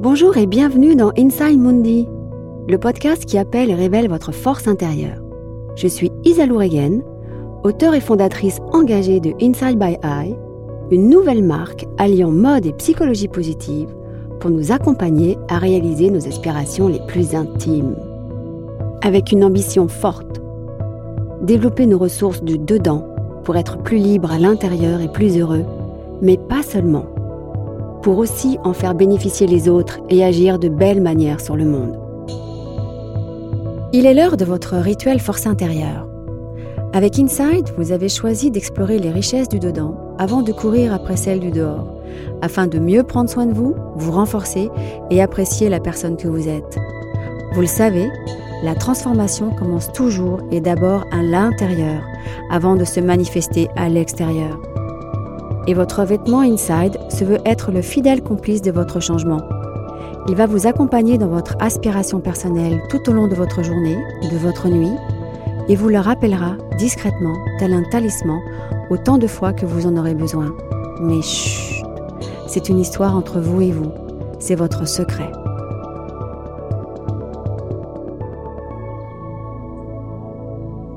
Bonjour et bienvenue dans Inside Mundi, le podcast qui appelle et révèle votre force intérieure. Je suis Isalou Regen, auteure et fondatrice engagée de Inside by Eye, une nouvelle marque alliant mode et psychologie positive pour nous accompagner à réaliser nos aspirations les plus intimes. Avec une ambition forte, développer nos ressources du dedans pour être plus libre à l'intérieur et plus heureux, mais pas seulement, pour aussi en faire bénéficier les autres et agir de belles manières sur le monde. Il est l'heure de votre rituel force intérieure. Avec Inside, vous avez choisi d'explorer les richesses du dedans avant de courir après celles du dehors, afin de mieux prendre soin de vous, vous renforcer et apprécier la personne que vous êtes. Vous le savez, la transformation commence toujours et d'abord à l'intérieur, avant de se manifester à l'extérieur. Et votre vêtement Inside se veut être le fidèle complice de votre changement. Il va vous accompagner dans votre aspiration personnelle tout au long de votre journée, de votre nuit, et vous le rappellera discrètement, tel un talisman, autant de fois que vous en aurez besoin. Mais chut, c'est une histoire entre vous et vous. C'est votre secret.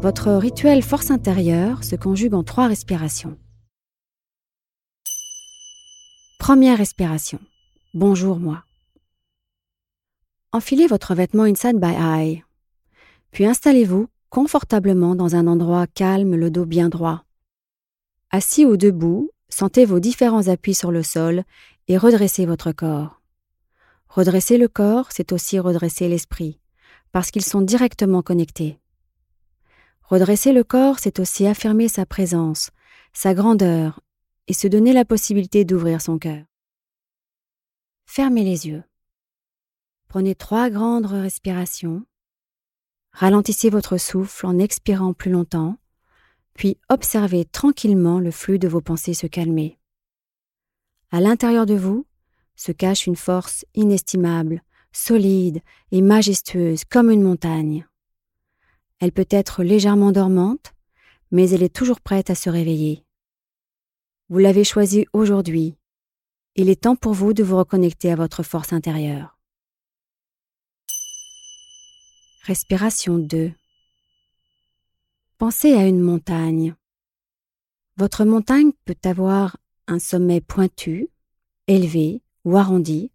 Votre rituel force intérieure se conjugue en trois respirations. Première respiration. Bonjour moi. Enfilez votre vêtement Inside by Eye. Puis installez-vous confortablement dans un endroit calme, le dos bien droit. Assis ou debout, sentez vos différents appuis sur le sol et redressez votre corps. Redresser le corps, c'est aussi redresser l'esprit, parce qu'ils sont directement connectés. Redresser le corps, c'est aussi affirmer sa présence, sa grandeur, et se donner la possibilité d'ouvrir son cœur. Fermez les yeux. Prenez trois grandes respirations. Ralentissez votre souffle en expirant plus longtemps, puis observez tranquillement le flux de vos pensées se calmer. À l'intérieur de vous se cache une force inestimable, solide et majestueuse comme une montagne. Elle peut être légèrement dormante, mais elle est toujours prête à se réveiller. Vous l'avez choisie aujourd'hui. Il est temps pour vous de vous reconnecter à votre force intérieure. Respiration 2. Pensez à une montagne. Votre montagne peut avoir un sommet pointu, élevé ou arrondi.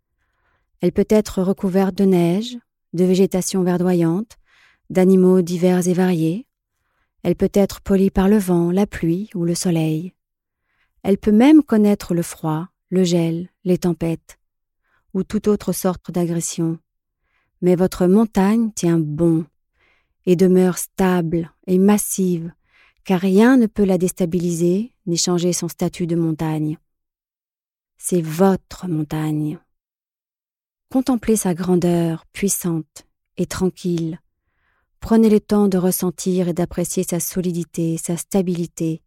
Elle peut être recouverte de neige, de végétation verdoyante, d'animaux divers et variés. Elle peut être polie par le vent, la pluie ou le soleil. Elle peut même connaître le froid, le gel, les tempêtes, ou toute autre sorte d'agression mais votre montagne tient bon et demeure stable et massive, car rien ne peut la déstabiliser ni changer son statut de montagne. C'est votre montagne. Contemplez sa grandeur puissante et tranquille. Prenez le temps de ressentir et d'apprécier sa solidité, sa stabilité,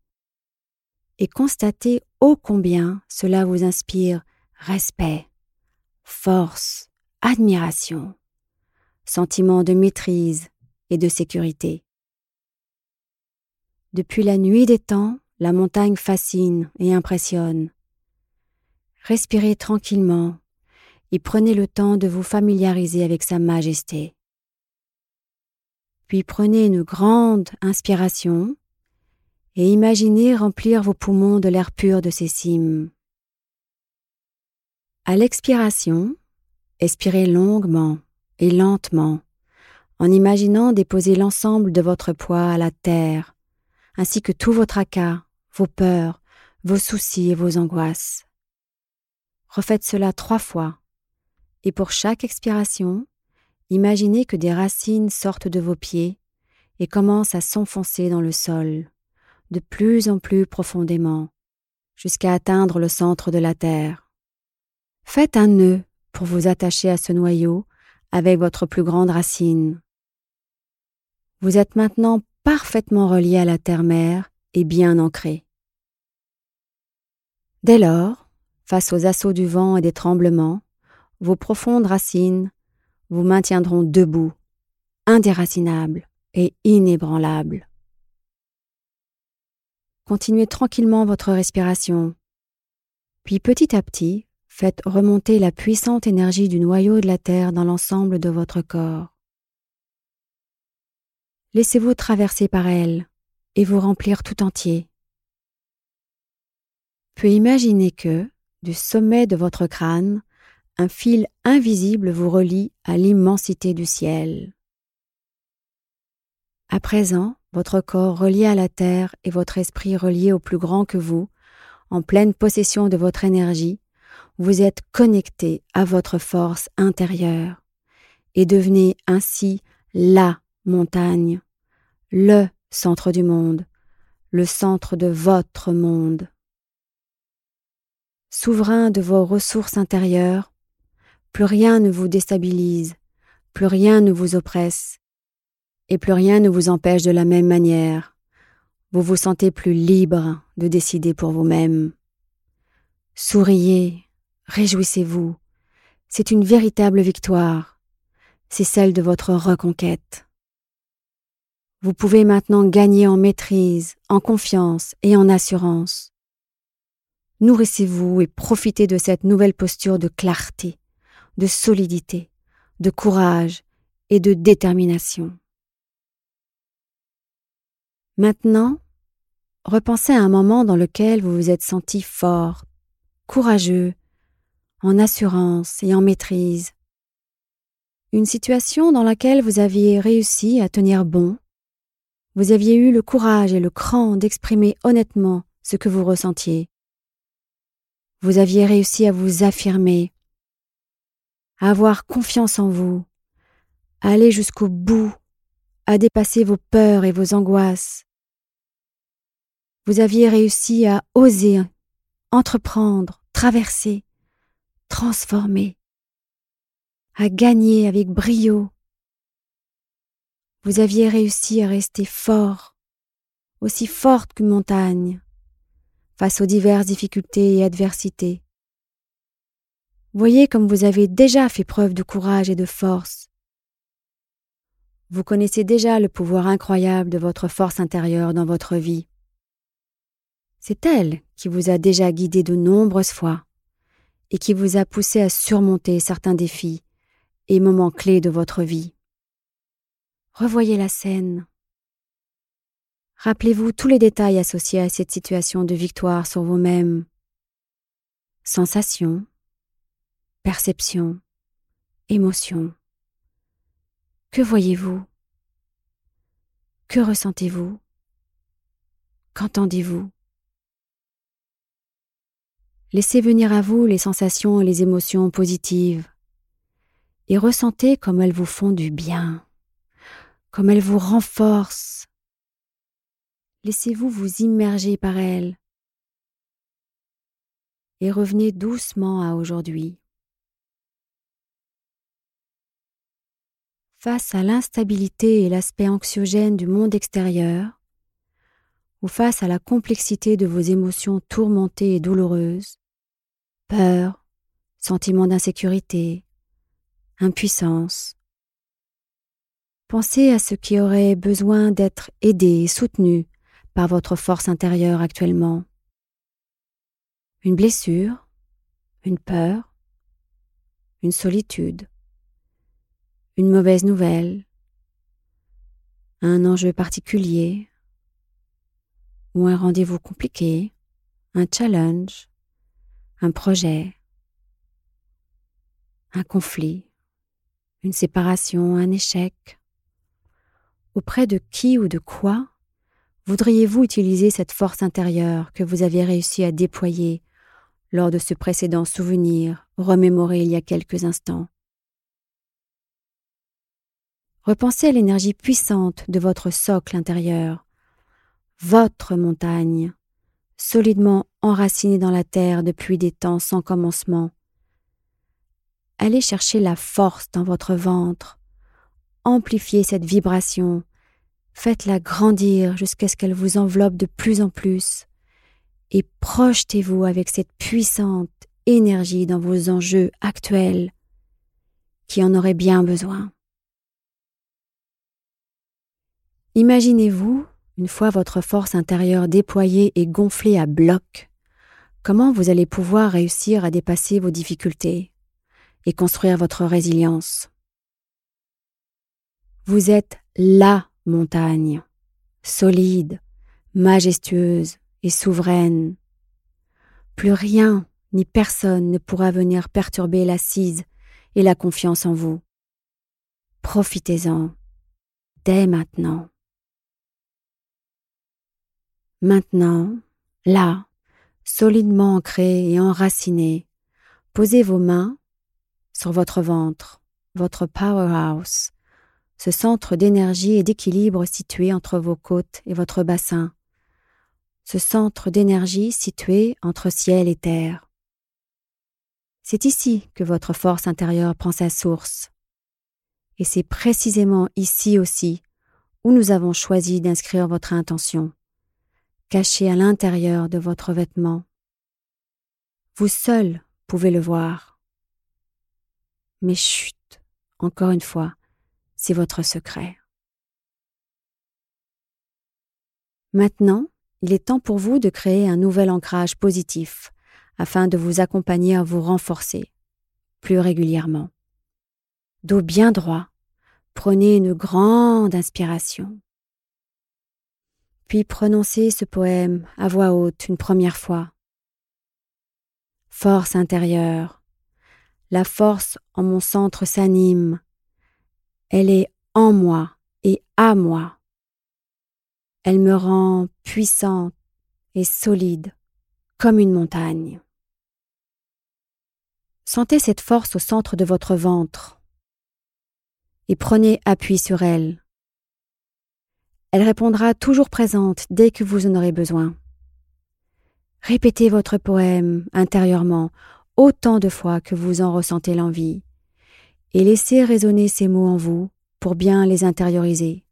et constatez ô combien cela vous inspire respect, force, admiration sentiment de maîtrise et de sécurité. Depuis la nuit des temps, la montagne fascine et impressionne. Respirez tranquillement et prenez le temps de vous familiariser avec sa majesté. Puis prenez une grande inspiration et imaginez remplir vos poumons de l'air pur de ces cimes. À l'expiration, expirez longuement et lentement, en imaginant déposer l'ensemble de votre poids à la terre, ainsi que tout vos tracas, vos peurs, vos soucis et vos angoisses. Refaites cela trois fois, et pour chaque expiration, imaginez que des racines sortent de vos pieds et commencent à s'enfoncer dans le sol, de plus en plus profondément, jusqu'à atteindre le centre de la terre. Faites un nœud pour vous attacher à ce noyau avec votre plus grande racine. Vous êtes maintenant parfaitement relié à la terre-mère et bien ancré. Dès lors, face aux assauts du vent et des tremblements, vos profondes racines vous maintiendront debout, indéracinables et inébranlables. Continuez tranquillement votre respiration, puis petit à petit, Faites remonter la puissante énergie du noyau de la Terre dans l'ensemble de votre corps. Laissez-vous traverser par elle et vous remplir tout entier. Puis imaginez que, du sommet de votre crâne, un fil invisible vous relie à l'immensité du ciel. À présent, votre corps relié à la terre et votre esprit relié au plus grand que vous, en pleine possession de votre énergie, vous êtes connecté à votre force intérieure et devenez ainsi la montagne, le centre du monde, le centre de votre monde. Souverain de vos ressources intérieures, plus rien ne vous déstabilise, plus rien ne vous oppresse, et plus rien ne vous empêche de la même manière. Vous vous sentez plus libre de décider pour vous-même. Souriez, réjouissez-vous. C'est une véritable victoire. C'est celle de votre reconquête. Vous pouvez maintenant gagner en maîtrise, en confiance et en assurance. Nourrissez-vous et profitez de cette nouvelle posture de clarté, de solidité, de courage et de détermination. Maintenant, repensez à un moment dans lequel vous vous êtes senti fort, courageux, en assurance et en maîtrise. Une situation dans laquelle vous aviez réussi à tenir bon. Vous aviez eu le courage et le cran d'exprimer honnêtement ce que vous ressentiez. Vous aviez réussi à vous affirmer, à avoir confiance en vous, à aller jusqu'au bout, à dépasser vos peurs et vos angoisses, vous aviez réussi à oser, entreprendre, traverser, transformer, à gagner avec brio. Vous aviez réussi à rester fort, aussi forte qu'une montagne, face aux diverses difficultés et adversités. Voyez comme vous avez déjà fait preuve de courage et de force. Vous connaissez déjà le pouvoir incroyable de votre force intérieure dans votre vie. C'est elle qui vous a déjà guidé de nombreuses fois et qui vous a poussé à surmonter certains défis et moments clés de votre vie. Revoyez la scène. Rappelez-vous tous les détails associés à cette situation de victoire sur vous-même. Sensations, perceptions, émotions. Que voyez-vous? Que ressentez-vous? Qu'entendez-vous? Laissez venir à vous les sensations et les émotions positives et ressentez comme elles vous font du bien, comme elles vous renforcent. Laissez-vous vous immerger par elles et revenez doucement à aujourd'hui. Face à l'instabilité et l'aspect anxiogène du monde extérieur, ou face à la complexité de vos émotions tourmentées et douloureuses, peur, sentiment d'insécurité, impuissance. Pensez à ce qui aurait besoin d'être aidé et soutenu par votre force intérieure actuellement. Une blessure, une peur, une solitude, une mauvaise nouvelle, un enjeu particulier un rendez-vous compliqué, un challenge, un projet, un conflit, une séparation, un échec? Auprès de qui ou de quoi voudriez-vous utiliser cette force intérieure que vous avez réussi à déployer lors de ce précédent souvenir remémoré il y a quelques instants? Repensez à l'énergie puissante de votre socle intérieur, votre montagne, solidement enraciné dans la terre depuis des temps sans commencement. Allez chercher la force dans votre ventre, amplifiez cette vibration, faites-la grandir jusqu'à ce qu'elle vous enveloppe de plus en plus, et projetez-vous avec cette puissante énergie dans vos enjeux actuels qui en auraient bien besoin. Imaginez-vous une fois votre force intérieure déployée et gonflée à bloc, comment vous allez pouvoir réussir à dépasser vos difficultés et construire votre résilience? Vous êtes LA montagne, solide, majestueuse et souveraine. Plus rien ni personne ne pourra venir perturber l'assise et la confiance en vous. Profitez-en dès maintenant. Maintenant, là, solidement ancré et enraciné, posez vos mains sur votre ventre, votre powerhouse, ce centre d'énergie et d'équilibre situé entre vos côtes et votre bassin, ce centre d'énergie situé entre ciel et terre. C'est ici que votre force intérieure prend sa source. Et c'est précisément ici aussi où nous avons choisi d'inscrire votre intention caché à l'intérieur de votre vêtement. Vous seul pouvez le voir. Mais chut, encore une fois, c'est votre secret. Maintenant, il est temps pour vous de créer un nouvel ancrage positif afin de vous accompagner à vous renforcer plus régulièrement. Dos bien droit, prenez une grande inspiration. Puis prononcez ce poème à voix haute une première fois. Force intérieure. La force en mon centre s'anime. Elle est en moi et à moi. Elle me rend puissante et solide comme une montagne. Sentez cette force au centre de votre ventre et prenez appui sur elle. Elle répondra toujours présente dès que vous en aurez besoin. Répétez votre poème intérieurement autant de fois que vous en ressentez l'envie, et laissez résonner ces mots en vous pour bien les intérioriser.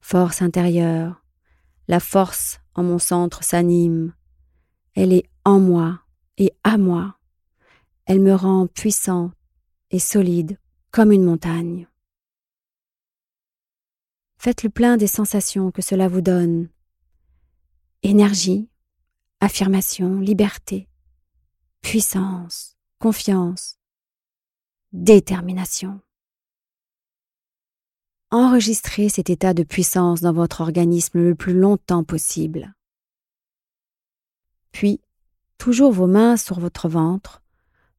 Force intérieure, la force en mon centre s'anime, elle est en moi et à moi, elle me rend puissant et solide comme une montagne. Faites le plein des sensations que cela vous donne. Énergie, affirmation, liberté, puissance, confiance, détermination. Enregistrez cet état de puissance dans votre organisme le plus longtemps possible. Puis, toujours vos mains sur votre ventre,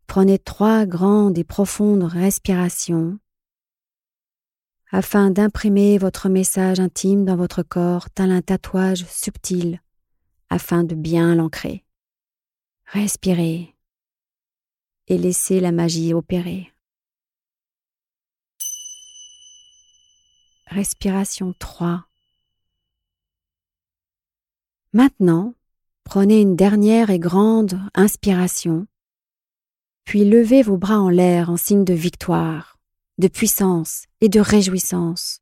prenez trois grandes et profondes respirations afin d'imprimer votre message intime dans votre corps tel un tatouage subtil, afin de bien l'ancrer. Respirez et laissez la magie opérer. Respiration 3. Maintenant, prenez une dernière et grande inspiration, puis levez vos bras en l'air en signe de victoire de puissance et de réjouissance.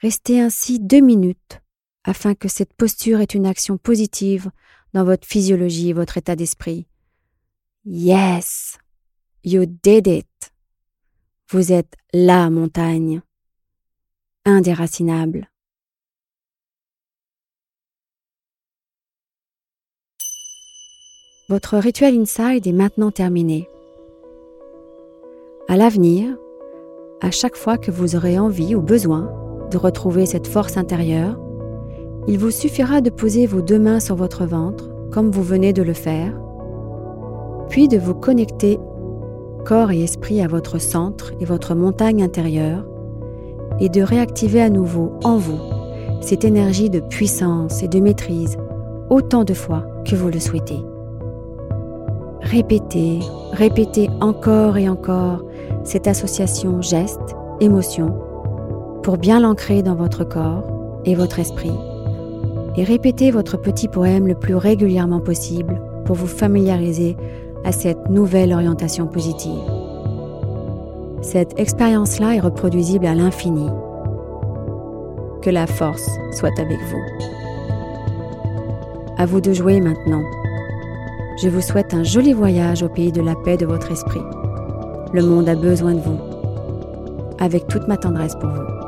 Restez ainsi deux minutes afin que cette posture ait une action positive dans votre physiologie et votre état d'esprit. Yes, you did it. Vous êtes la montagne, indéracinable. Votre rituel inside est maintenant terminé. À l'avenir, à chaque fois que vous aurez envie ou besoin de retrouver cette force intérieure, il vous suffira de poser vos deux mains sur votre ventre, comme vous venez de le faire, puis de vous connecter corps et esprit à votre centre et votre montagne intérieure, et de réactiver à nouveau en vous cette énergie de puissance et de maîtrise autant de fois que vous le souhaitez. Répétez, répétez encore et encore cette association geste-émotion pour bien l'ancrer dans votre corps et votre esprit et répétez votre petit poème le plus régulièrement possible pour vous familiariser à cette nouvelle orientation positive. Cette expérience-là est reproduisible à l'infini. Que la force soit avec vous. À vous de jouer maintenant. Je vous souhaite un joli voyage au pays de la paix de votre esprit. Le monde a besoin de vous, avec toute ma tendresse pour vous.